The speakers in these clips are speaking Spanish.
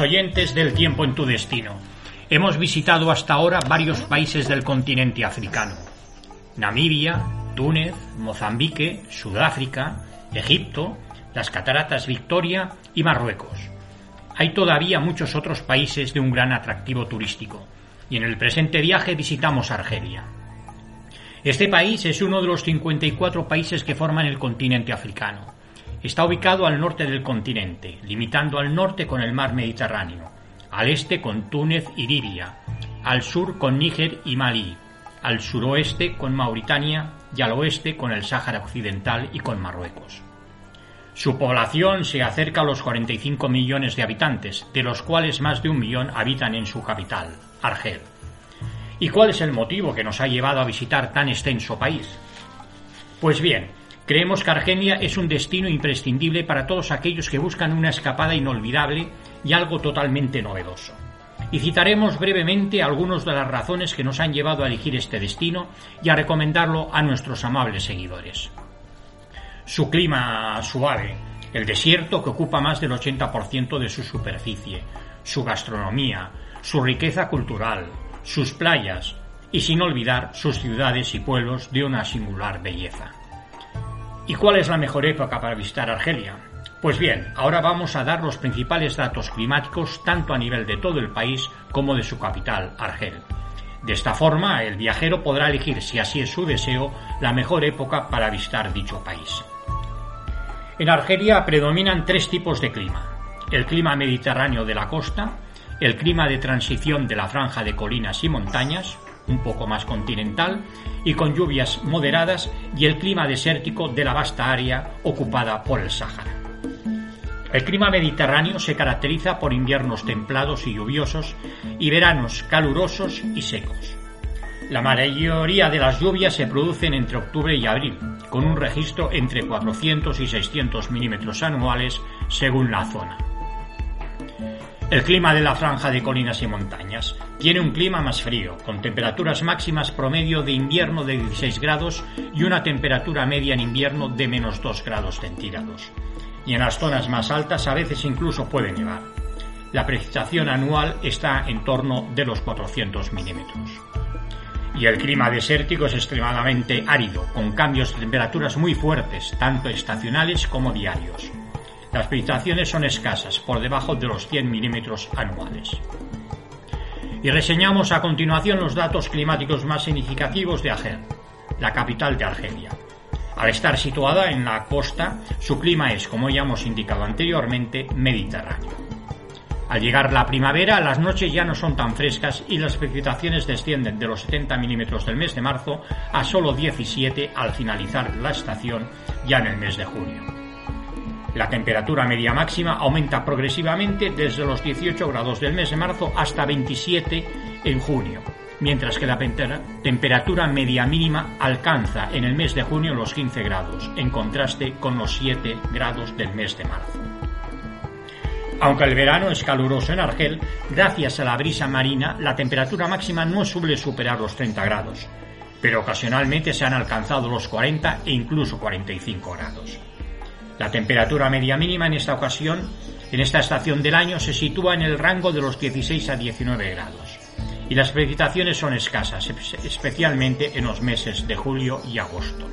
Oyentes del tiempo en tu destino, hemos visitado hasta ahora varios países del continente africano. Namibia, Túnez, Mozambique, Sudáfrica, Egipto, las Cataratas Victoria y Marruecos. Hay todavía muchos otros países de un gran atractivo turístico, y en el presente viaje visitamos Argelia. Este país es uno de los 54 países que forman el continente africano Está ubicado al norte del continente, limitando al norte con el mar Mediterráneo, al este con Túnez y Libia, al sur con Níger y Malí, al suroeste con Mauritania y al oeste con el Sáhara Occidental y con Marruecos. Su población se acerca a los 45 millones de habitantes, de los cuales más de un millón habitan en su capital, Argel. ¿Y cuál es el motivo que nos ha llevado a visitar tan extenso país? Pues bien, Creemos que Argelia es un destino imprescindible para todos aquellos que buscan una escapada inolvidable y algo totalmente novedoso. Y citaremos brevemente algunas de las razones que nos han llevado a elegir este destino y a recomendarlo a nuestros amables seguidores. Su clima suave, el desierto que ocupa más del 80% de su superficie, su gastronomía, su riqueza cultural, sus playas y sin olvidar sus ciudades y pueblos de una singular belleza. ¿Y cuál es la mejor época para visitar Argelia? Pues bien, ahora vamos a dar los principales datos climáticos tanto a nivel de todo el país como de su capital, Argel. De esta forma, el viajero podrá elegir, si así es su deseo, la mejor época para visitar dicho país. En Argelia predominan tres tipos de clima. El clima mediterráneo de la costa, el clima de transición de la franja de colinas y montañas, un poco más continental, y con lluvias moderadas y el clima desértico de la vasta área ocupada por el Sáhara. El clima mediterráneo se caracteriza por inviernos templados y lluviosos y veranos calurosos y secos. La mayoría de las lluvias se producen entre octubre y abril, con un registro entre 400 y 600 milímetros anuales según la zona. El clima de la franja de colinas y montañas tiene un clima más frío, con temperaturas máximas promedio de invierno de 16 grados y una temperatura media en invierno de menos 2 grados centígrados. Y en las zonas más altas a veces incluso puede nevar. La precipitación anual está en torno de los 400 milímetros. Y el clima desértico es extremadamente árido, con cambios de temperaturas muy fuertes, tanto estacionales como diarios. Las precipitaciones son escasas, por debajo de los 100 milímetros anuales. Y reseñamos a continuación los datos climáticos más significativos de Ager, la capital de Argelia. Al estar situada en la costa, su clima es, como ya hemos indicado anteriormente, mediterráneo. Al llegar la primavera, las noches ya no son tan frescas y las precipitaciones descienden de los 70 milímetros del mes de marzo a solo 17 al finalizar la estación ya en el mes de junio. La temperatura media máxima aumenta progresivamente desde los 18 grados del mes de marzo hasta 27 en junio, mientras que la temperatura media mínima alcanza en el mes de junio los 15 grados, en contraste con los 7 grados del mes de marzo. Aunque el verano es caluroso en Argel, gracias a la brisa marina, la temperatura máxima no suele superar los 30 grados, pero ocasionalmente se han alcanzado los 40 e incluso 45 grados. La temperatura media mínima en esta ocasión, en esta estación del año, se sitúa en el rango de los 16 a 19 grados. Y las precipitaciones son escasas, especialmente en los meses de julio y agosto.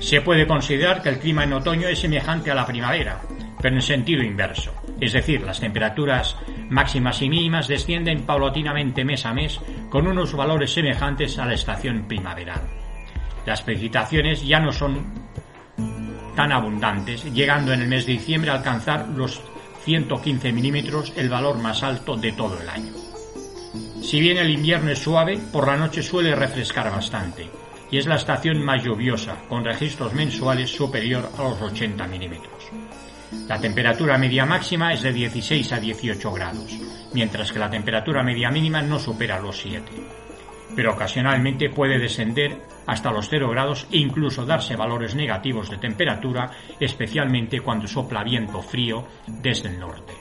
Se puede considerar que el clima en otoño es semejante a la primavera, pero en sentido inverso. Es decir, las temperaturas máximas y mínimas descienden paulatinamente mes a mes con unos valores semejantes a la estación primaveral. Las precipitaciones ya no son tan abundantes, llegando en el mes de diciembre a alcanzar los 115 milímetros, el valor más alto de todo el año. Si bien el invierno es suave, por la noche suele refrescar bastante, y es la estación más lluviosa, con registros mensuales superior a los 80 milímetros. La temperatura media máxima es de 16 a 18 grados, mientras que la temperatura media mínima no supera los 7. Pero ocasionalmente puede descender hasta los 0 grados e incluso darse valores negativos de temperatura, especialmente cuando sopla viento frío desde el norte.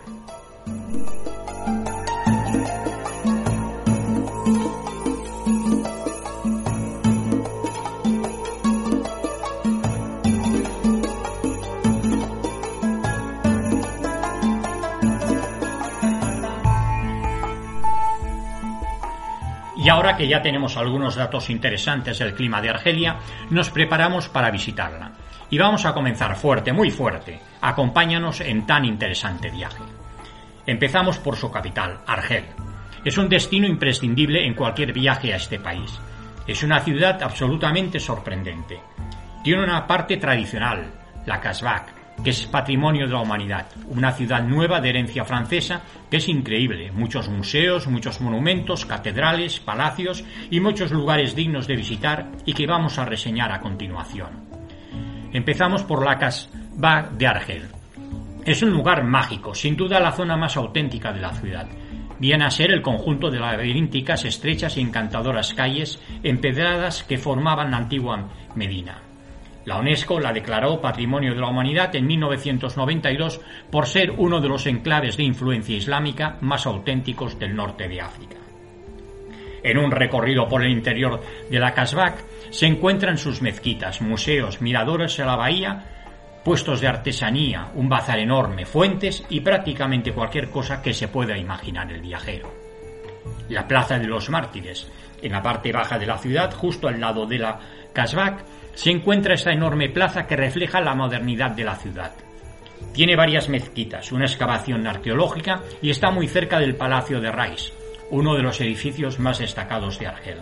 Y ahora que ya tenemos algunos datos interesantes del clima de Argelia, nos preparamos para visitarla. Y vamos a comenzar fuerte, muy fuerte. Acompáñanos en tan interesante viaje. Empezamos por su capital, Argel. Es un destino imprescindible en cualquier viaje a este país. Es una ciudad absolutamente sorprendente. Tiene una parte tradicional, la Kasbah, que es patrimonio de la humanidad, una ciudad nueva de herencia francesa que es increíble, muchos museos, muchos monumentos, catedrales, palacios y muchos lugares dignos de visitar y que vamos a reseñar a continuación. Empezamos por la Casbah de Argel. Es un lugar mágico, sin duda la zona más auténtica de la ciudad. Viene a ser el conjunto de laberínticas, estrechas y encantadoras calles empedradas que formaban la antigua Medina. La UNESCO la declaró Patrimonio de la Humanidad en 1992 por ser uno de los enclaves de influencia islámica más auténticos del norte de África. En un recorrido por el interior de la Kasbah se encuentran sus mezquitas, museos, miradores a la bahía, puestos de artesanía, un bazar enorme, fuentes y prácticamente cualquier cosa que se pueda imaginar el viajero. La Plaza de los Mártires, en la parte baja de la ciudad, justo al lado de la Kasbah, se encuentra esta enorme plaza que refleja la modernidad de la ciudad. Tiene varias mezquitas, una excavación arqueológica y está muy cerca del Palacio de Rais, uno de los edificios más destacados de Argel.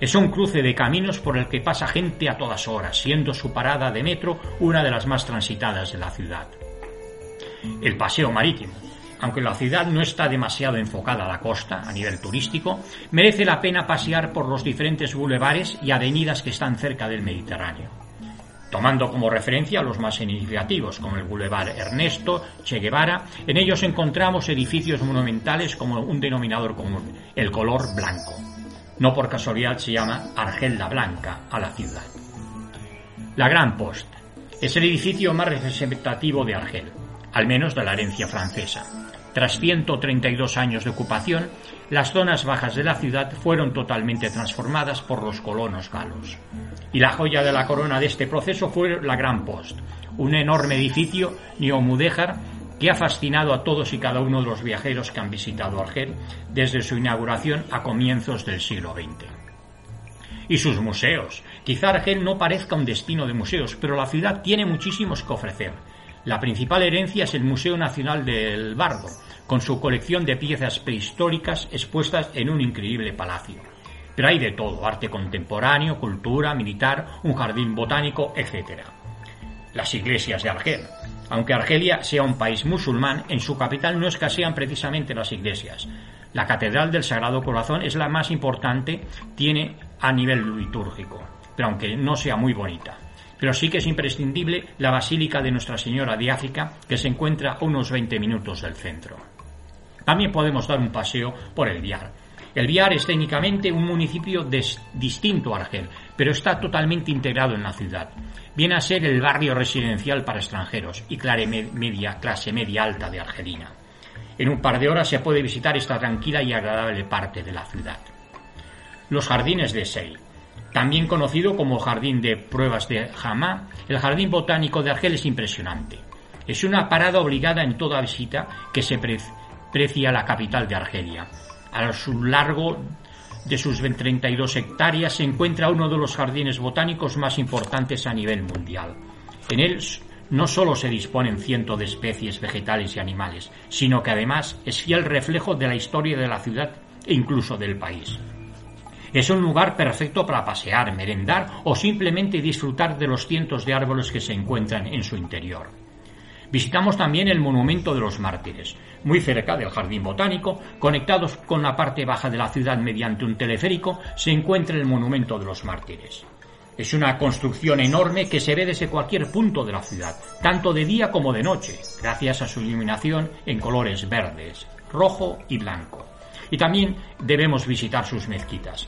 Es un cruce de caminos por el que pasa gente a todas horas, siendo su parada de metro una de las más transitadas de la ciudad. El paseo marítimo, aunque la ciudad no está demasiado enfocada a la costa a nivel turístico, merece la pena pasear por los diferentes bulevares y avenidas que están cerca del Mediterráneo. Tomando como referencia los más significativos, como el Boulevard Ernesto, Che Guevara, en ellos encontramos edificios monumentales como un denominador común, el color blanco. No por casualidad se llama Argelda Blanca a la ciudad. La Gran Post es el edificio más representativo de Argel, al menos de la herencia francesa. Tras 132 años de ocupación, las zonas bajas de la ciudad fueron totalmente transformadas por los colonos galos. Y la joya de la corona de este proceso fue la Gran Post, un enorme edificio neomudéjar que ha fascinado a todos y cada uno de los viajeros que han visitado Argel desde su inauguración a comienzos del siglo XX. Y sus museos. Quizá Argel no parezca un destino de museos, pero la ciudad tiene muchísimos que ofrecer la principal herencia es el Museo Nacional del Bardo, con su colección de piezas prehistóricas expuestas en un increíble palacio. Pero hay de todo, arte contemporáneo, cultura, militar, un jardín botánico, etc. Las iglesias de Argel. Aunque Argelia sea un país musulmán, en su capital no escasean precisamente las iglesias. La Catedral del Sagrado Corazón es la más importante, tiene a nivel litúrgico, pero aunque no sea muy bonita pero sí que es imprescindible la Basílica de Nuestra Señora de África, que se encuentra a unos 20 minutos del centro. También podemos dar un paseo por el Viar. El Viar es técnicamente un municipio distinto a Argel, pero está totalmente integrado en la ciudad. Viene a ser el barrio residencial para extranjeros y clase media, alta de Argelina. En un par de horas se puede visitar esta tranquila y agradable parte de la ciudad. Los jardines de Sey. También conocido como Jardín de Pruebas de Hamá, el Jardín Botánico de Argel es impresionante. Es una parada obligada en toda visita que se precia a la capital de Argelia. A lo largo de sus 32 hectáreas se encuentra uno de los jardines botánicos más importantes a nivel mundial. En él no solo se disponen cientos de especies vegetales y animales, sino que además es fiel reflejo de la historia de la ciudad e incluso del país. Es un lugar perfecto para pasear, merendar o simplemente disfrutar de los cientos de árboles que se encuentran en su interior. Visitamos también el Monumento de los Mártires, muy cerca del Jardín Botánico, conectados con la parte baja de la ciudad mediante un teleférico, se encuentra el Monumento de los Mártires. Es una construcción enorme que se ve desde cualquier punto de la ciudad, tanto de día como de noche, gracias a su iluminación en colores verdes, rojo y blanco. Y también debemos visitar sus mezquitas.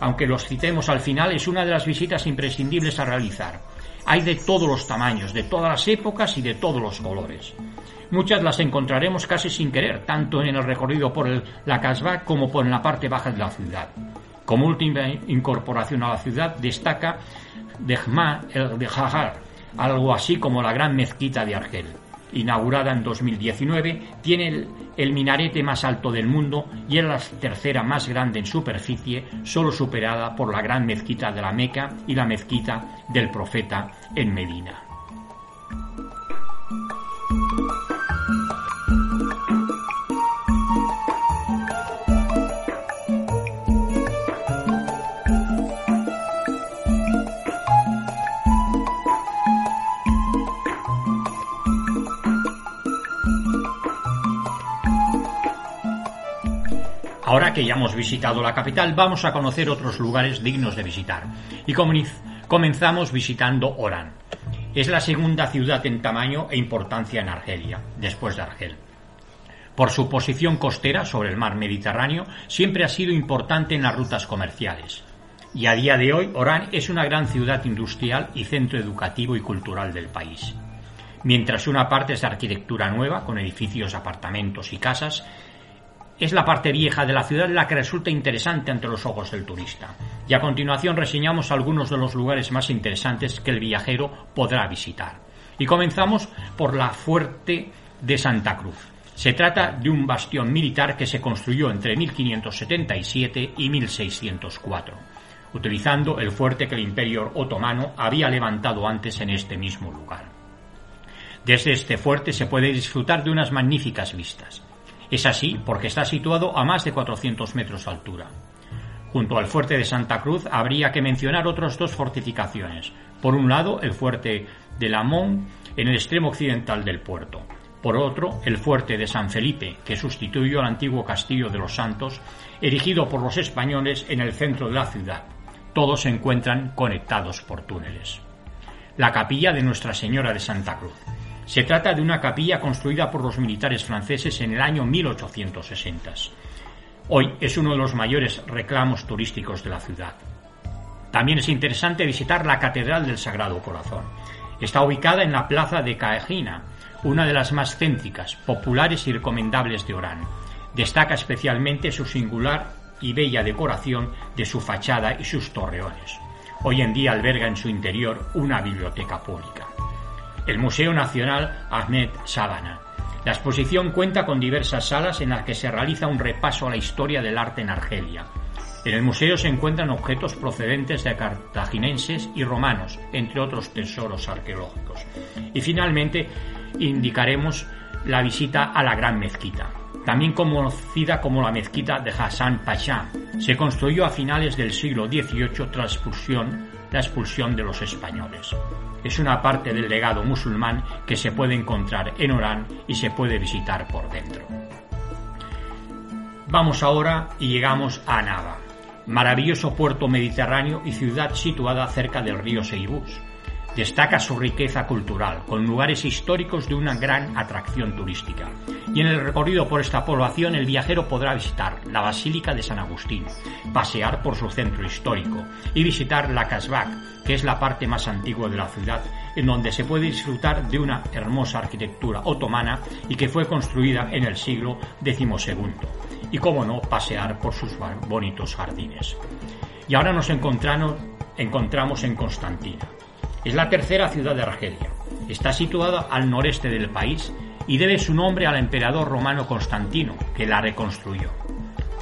Aunque los citemos al final, es una de las visitas imprescindibles a realizar. Hay de todos los tamaños, de todas las épocas y de todos los colores. Muchas las encontraremos casi sin querer, tanto en el recorrido por la Casbah como por la parte baja de la ciudad. Como última incorporación a la ciudad destaca Dehma el Dehajar, algo así como la gran mezquita de Argel. Inaugurada en 2019, tiene el, minarete más alto del mundo y es la tercera más grande en superficie, solo superada por la gran mezquita de la Meca y la mezquita del profeta en Medina. Ahora que ya hemos visitado la capital, vamos a conocer otros lugares dignos de visitar. Y comenzamos visitando Orán. Es la segunda ciudad en tamaño e importancia en Argelia, después de Argel. Por su posición costera sobre el mar Mediterráneo, siempre ha sido importante en las rutas comerciales. Y a día de hoy, Orán es una gran ciudad industrial y centro educativo y cultural del país. Mientras una parte es arquitectura nueva, con edificios, apartamentos y casas, es la parte vieja de la ciudad la que resulta interesante ante los ojos del turista. Y a continuación reseñamos algunos de los lugares más interesantes que el viajero podrá visitar. Y comenzamos por la Fuerte de Santa Cruz. Se trata de un bastión militar que se construyó entre 1577 y 1604, utilizando el fuerte que el Imperio otomano había levantado antes en este mismo lugar. Desde este fuerte se puede disfrutar de unas magníficas vistas. Es así porque está situado a más de 400 metros de altura. Junto al fuerte de Santa Cruz habría que mencionar otras dos fortificaciones. Por un lado, el fuerte de Lamont en el extremo occidental del puerto. Por otro, el fuerte de San Felipe, que sustituyó al antiguo castillo de los Santos, erigido por los españoles en el centro de la ciudad. Todos se encuentran conectados por túneles. La capilla de Nuestra Señora de Santa Cruz. Se trata de una capilla construida por los militares franceses en el año 1860. Hoy es uno de los mayores reclamos turísticos de la ciudad. También es interesante visitar la Catedral del Sagrado Corazón. Está ubicada en la plaza de Caegina, una de las más céntricas, populares y recomendables de Orán. Destaca especialmente su singular y bella decoración de su fachada y sus torreones. Hoy en día alberga en su interior una biblioteca pública el Museo Nacional Ahmed Sabana. La exposición cuenta con diversas salas en las que se realiza un repaso a la historia del arte en Argelia. En el museo se encuentran objetos procedentes de cartaginenses y romanos, entre otros tesoros arqueológicos. Y finalmente indicaremos la visita a la Gran Mezquita, también conocida como la Mezquita de Hassan Pasha. Se construyó a finales del siglo XVIII tras la expulsión de los españoles es una parte del legado musulmán que se puede encontrar en Orán y se puede visitar por dentro. Vamos ahora y llegamos a Nava, maravilloso puerto mediterráneo y ciudad situada cerca del río Seibús. Destaca su riqueza cultural, con lugares históricos de una gran atracción turística. Y en el recorrido por esta población el viajero podrá visitar la Basílica de San Agustín, pasear por su centro histórico y visitar la Casbah, que es la parte más antigua de la ciudad, en donde se puede disfrutar de una hermosa arquitectura otomana y que fue construida en el siglo XII. Y cómo no, pasear por sus bonitos jardines. Y ahora nos encontramos, en Constantina. Es la tercera ciudad de Argelia. Está situada al noreste del país y debe su nombre al emperador romano Constantino, que la reconstruyó.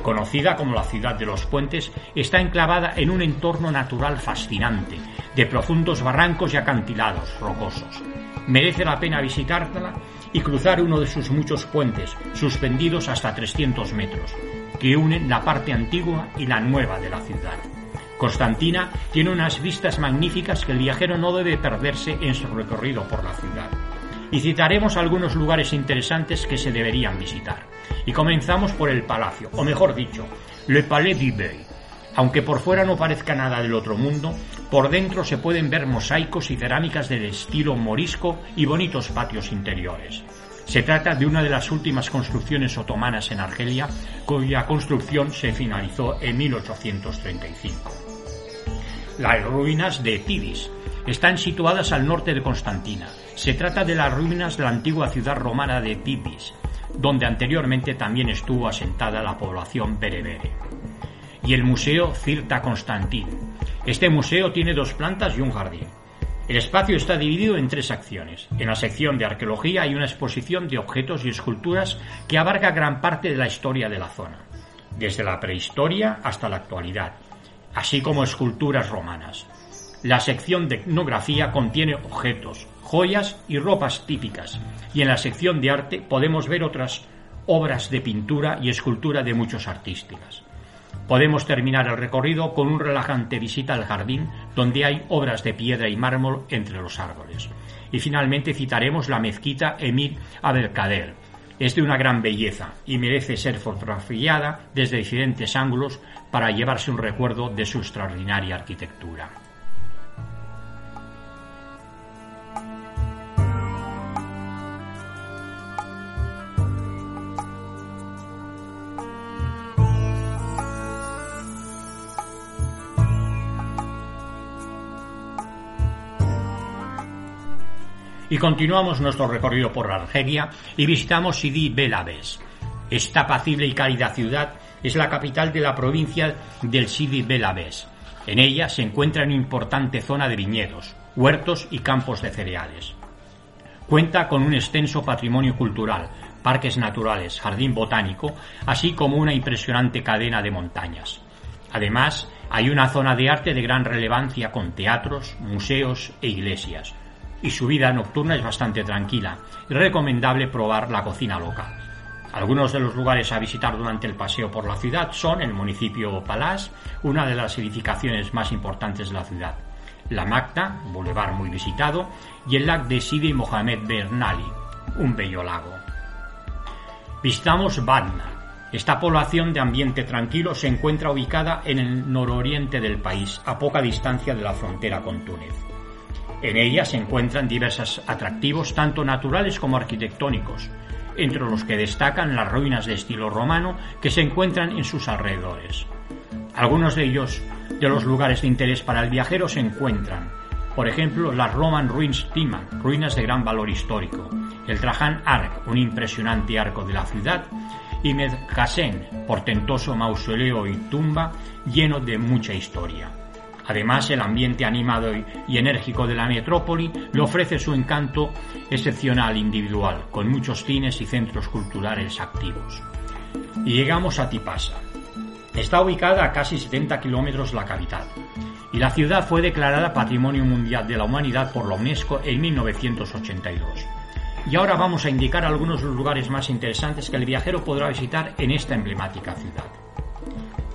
Conocida como la ciudad de los puentes, está enclavada en un entorno natural fascinante, de profundos barrancos y acantilados rocosos. Merece la pena visitarla y cruzar uno de sus muchos puentes, suspendidos hasta 300 metros, que unen la parte antigua y la nueva de la ciudad. Constantina tiene unas vistas magníficas que el viajero no debe perderse en su recorrido por la ciudad. Y citaremos algunos lugares interesantes que se deberían visitar. Y comenzamos por el palacio, o mejor dicho, Le Palais du Bey. Aunque por fuera no parezca nada del otro mundo, Por dentro se pueden ver mosaicos y cerámicas del estilo morisco y bonitos patios interiores. Se trata de una de las últimas construcciones otomanas en Argelia, cuya construcción se finalizó en 1835. Las ruinas de Tidis están situadas al norte de Constantina. Se trata de las ruinas de la antigua ciudad romana de Tidis, donde anteriormente también estuvo asentada la población berebere. Y el Museo Cirta Constantin. Este museo tiene dos plantas y un jardín. El espacio está dividido en tres secciones. En la sección de arqueología hay una exposición de objetos y esculturas que abarca gran parte de la historia de la zona, desde la prehistoria hasta la actualidad, así como esculturas romanas. La sección de etnografía contiene objetos, joyas y ropas típicas, y en la sección de arte podemos ver otras obras de pintura y escultura de muchos artistas. Podemos terminar el recorrido con un relajante visita al jardín, donde hay obras de piedra y mármol entre los árboles. Y finalmente citaremos la mezquita Emir Abdelkader. Es de una gran belleza y merece ser fotografiada desde diferentes ángulos para llevarse un recuerdo de su extraordinaria arquitectura. Y continuamos nuestro recorrido por Argelia y visitamos Sidi Belabes. Esta apacible y cálida ciudad es la capital de la provincia del Sidi Belabes. En ella se encuentra una importante zona de viñedos, huertos y campos de cereales. Cuenta con un extenso patrimonio cultural, parques naturales, jardín botánico, así como una impresionante cadena de montañas. Además, hay una zona de arte de gran relevancia con teatros, museos e iglesias, y su vida nocturna es bastante tranquila y recomendable probar la cocina local. Algunos de los lugares a visitar durante el paseo por la ciudad son el municipio Palás, una de las edificaciones más importantes de la ciudad, la Magda, boulevard muy visitado, y el lago de Sidi Mohamed Bernali, un bello lago. Visitamos Badna. Esta población de ambiente tranquilo se encuentra ubicada en el nororiente del país, a poca distancia de la frontera con Túnez. En ella se encuentran diversos atractivos tanto naturales como arquitectónicos, entre los que destacan las ruinas de estilo romano que se encuentran en sus alrededores. Algunos de ellos, de los lugares de interés para el viajero, se encuentran, por ejemplo, las Roman Ruins Timan, ruinas de gran valor histórico, el Trajan Arc, un impresionante arco de la ciudad, y Medhasen, portentoso mausoleo y tumba lleno de mucha historia. Además, el ambiente animado y enérgico de la metrópoli le ofrece su encanto excepcional individual, con muchos cines y centros culturales activos. Y llegamos a Tipasa. Está ubicada a casi 70 kilómetros de la capital, y la ciudad fue declarada Patrimonio Mundial de la Humanidad por la UNESCO en 1982. Y ahora vamos a indicar algunos de los lugares más interesantes que el viajero podrá visitar en esta emblemática ciudad.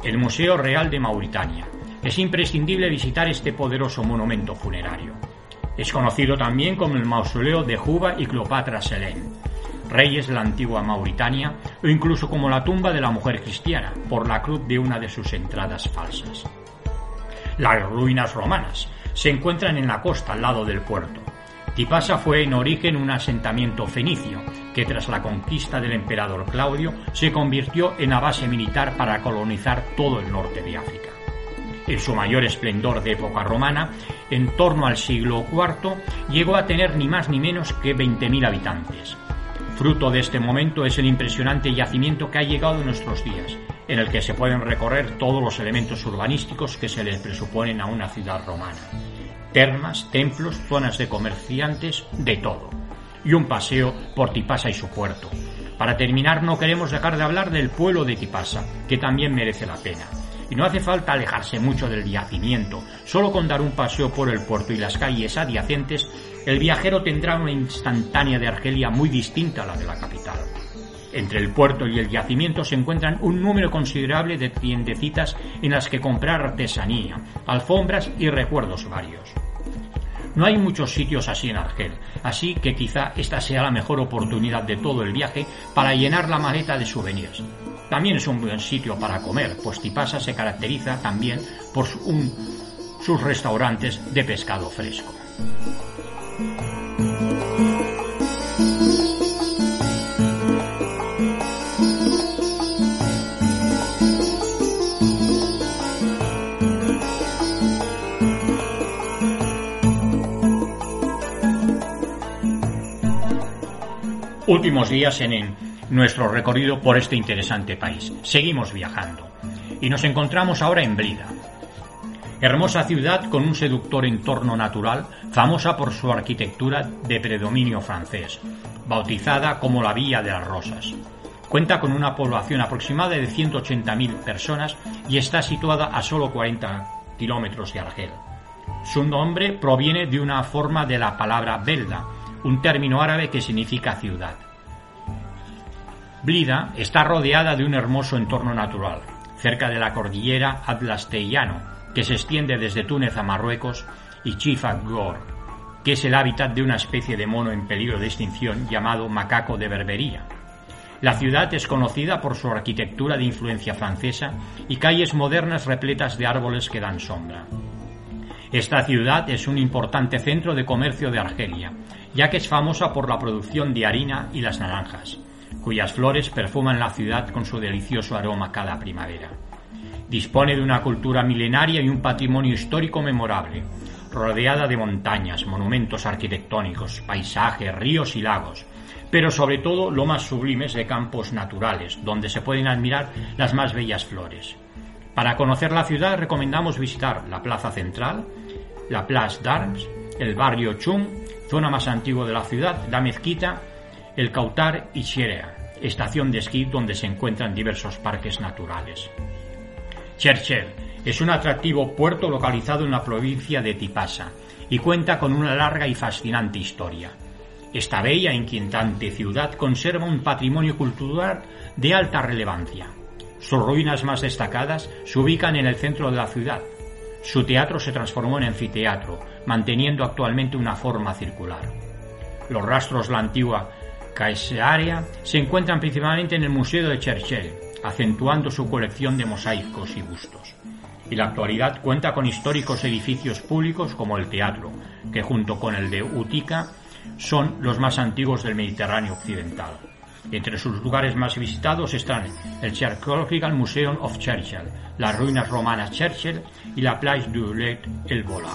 El Museo Real de Mauritania, es imprescindible visitar este poderoso monumento funerario. Es conocido también como el mausoleo de Juba y Cleopatra Selene, reyes de la antigua Mauritania, o incluso como la tumba de la mujer cristiana, por la cruz de una de sus entradas falsas. Las ruinas romanas se encuentran en la costa al lado del puerto. Tipasa fue en origen un asentamiento fenicio, que tras la conquista del emperador Claudio se convirtió en la base militar para colonizar todo el norte de África en su mayor esplendor de época romana, en torno al siglo IV, llegó a tener ni más ni menos que 20.000 habitantes. Fruto de este momento es el impresionante yacimiento que ha llegado en nuestros días, en el que se pueden recorrer todos los elementos urbanísticos que se le presuponen a una ciudad romana. Termas, templos, zonas de comerciantes, de todo. Y un paseo por Tipasa y su puerto. Para terminar, no queremos dejar de hablar del pueblo de Tipasa, que también merece la pena y no hace falta alejarse mucho del yacimiento. Solo con dar un paseo por el puerto y las calles adyacentes, el viajero tendrá una instantánea de Argelia muy distinta a la de la capital. Entre el puerto y el yacimiento se encuentran un número considerable de tiendecitas en las que comprar artesanía, alfombras y recuerdos varios. No hay muchos sitios así en Argel, así que quizá esta sea la mejor oportunidad de todo el viaje para llenar la maleta de souvenirs. También es un buen sitio para comer, pues Tipasa se caracteriza también por sus restaurantes de pescado fresco. Últimos días en, nuestro recorrido por este interesante país. Seguimos viajando y nos encontramos ahora en Blida, hermosa ciudad con un seductor entorno natural, famosa por su arquitectura de predominio francés, bautizada como la Villa de las Rosas. Cuenta con una población aproximada de 180.000 personas y está situada a solo 40 kilómetros de Argel. Su nombre proviene de una forma de la palabra Belda, un término árabe que significa ciudad. Blida está rodeada de un hermoso entorno natural, cerca de la cordillera Atlastellano, que se extiende desde Túnez a Marruecos, y Chifa Gor, que es el hábitat de una especie de mono en peligro de extinción llamado macaco de Berbería. La ciudad es conocida por su arquitectura de influencia francesa y calles modernas repletas de árboles que dan sombra. Esta ciudad es un importante centro de comercio de Argelia, ya que es famosa por la producción de harina y las naranjas, cuyas flores perfuman la ciudad con su delicioso aroma cada primavera. Dispone de una cultura milenaria y un patrimonio histórico memorable, rodeada de montañas, monumentos arquitectónicos, paisajes, ríos y lagos, pero sobre todo lo más sublimes de campos naturales, donde se pueden admirar las más bellas flores. Para conocer la ciudad recomendamos visitar la Plaza Central, la Place d'Armes, el barrio Chum, zona más antigua de la ciudad, la mezquita, el Cautar y Xerea, estación de esquí donde se encuentran diversos parques naturales. Cherchel es un atractivo puerto localizado en la provincia de Tipasa y cuenta con una larga y fascinante historia. Esta bella e inquietante ciudad conserva un patrimonio cultural de alta relevancia. Sus ruinas más destacadas se ubican en el centro de la ciudad, su teatro se transformó en anfiteatro, manteniendo actualmente una forma circular. Los rastros de la antigua Caesarea se encuentran principalmente en el Museo de Cherchell, acentuando su colección de mosaicos y bustos. Y la actualidad cuenta con históricos edificios públicos como el teatro, que junto con el de Utica son los más antiguos del Mediterráneo occidental. Entre sus lugares más visitados están el Archaeological Museum of Churchill, las ruinas romanas Churchill y la Place du Let El Bola.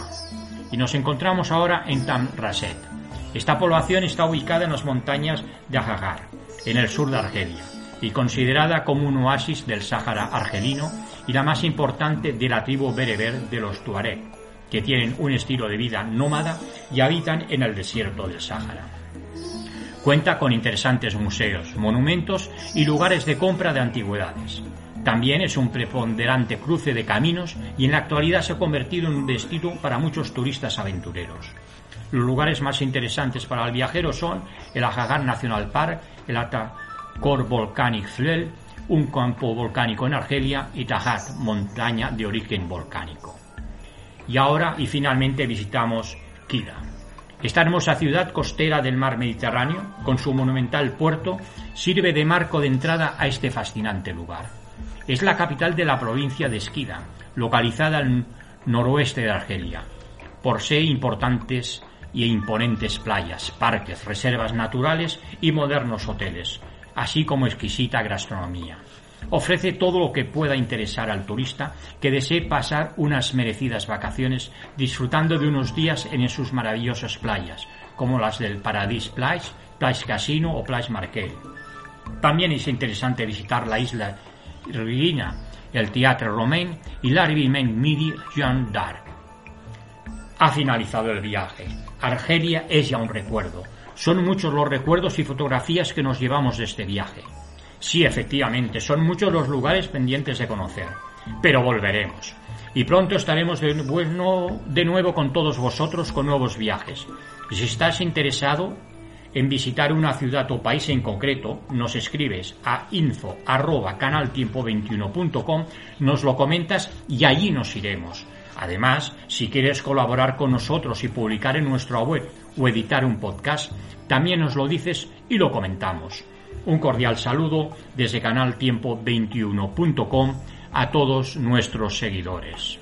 Y nos encontramos ahora en Tamraset. Esta población está ubicada en las montañas de Ajagar, en el sur de Argelia, y considerada como un oasis del Sáhara argelino y la más importante de la tribu bereber de los Tuareg, que tienen un estilo de vida nómada y habitan en el desierto del Sáhara. Cuenta con interesantes museos, monumentos y lugares de compra de antigüedades. También es un preponderante cruce de caminos y en la actualidad se ha convertido en un destino para muchos turistas aventureros. Los lugares más interesantes para el viajero son el Ajagar National Park, el Atacor Volcanic Flel, un campo volcánico en Argelia y Tajat, montaña de origen volcánico. Y ahora y finalmente visitamos Kida. Esta hermosa ciudad costera del mar Mediterráneo, con su monumental puerto, sirve de marco de entrada a este fascinante lugar. Es la capital de la provincia de Esquida, localizada al noroeste de Argelia. Posee importantes y imponentes playas, parques, reservas naturales y modernos hoteles, así como exquisita gastronomía ofrece todo lo que pueda interesar al turista que desee pasar unas merecidas vacaciones disfrutando de unos días en sus maravillosas playas, como las del Paradis Plage, Plage Casino o Plage Marquet. También es interesante visitar la isla Rivina, el Teatro Romain y la Midi Jeanne d'Arc. Ha finalizado el viaje. Argelia es ya un recuerdo. Son muchos los recuerdos y fotografías que nos llevamos de este viaje. Sí, efectivamente, son muchos los lugares pendientes de conocer, pero volveremos. Y pronto estaremos de, nuevo con todos vosotros con nuevos viajes. Si estás interesado en visitar una ciudad o país en concreto, nos escribes a info arroba canaltiempo21.com, nos lo comentas y allí nos iremos. Además, si quieres colaborar con nosotros y publicar en nuestra web o editar un podcast, también nos lo dices y lo comentamos. Un cordial saludo desde canaltiempo21.com a todos nuestros seguidores.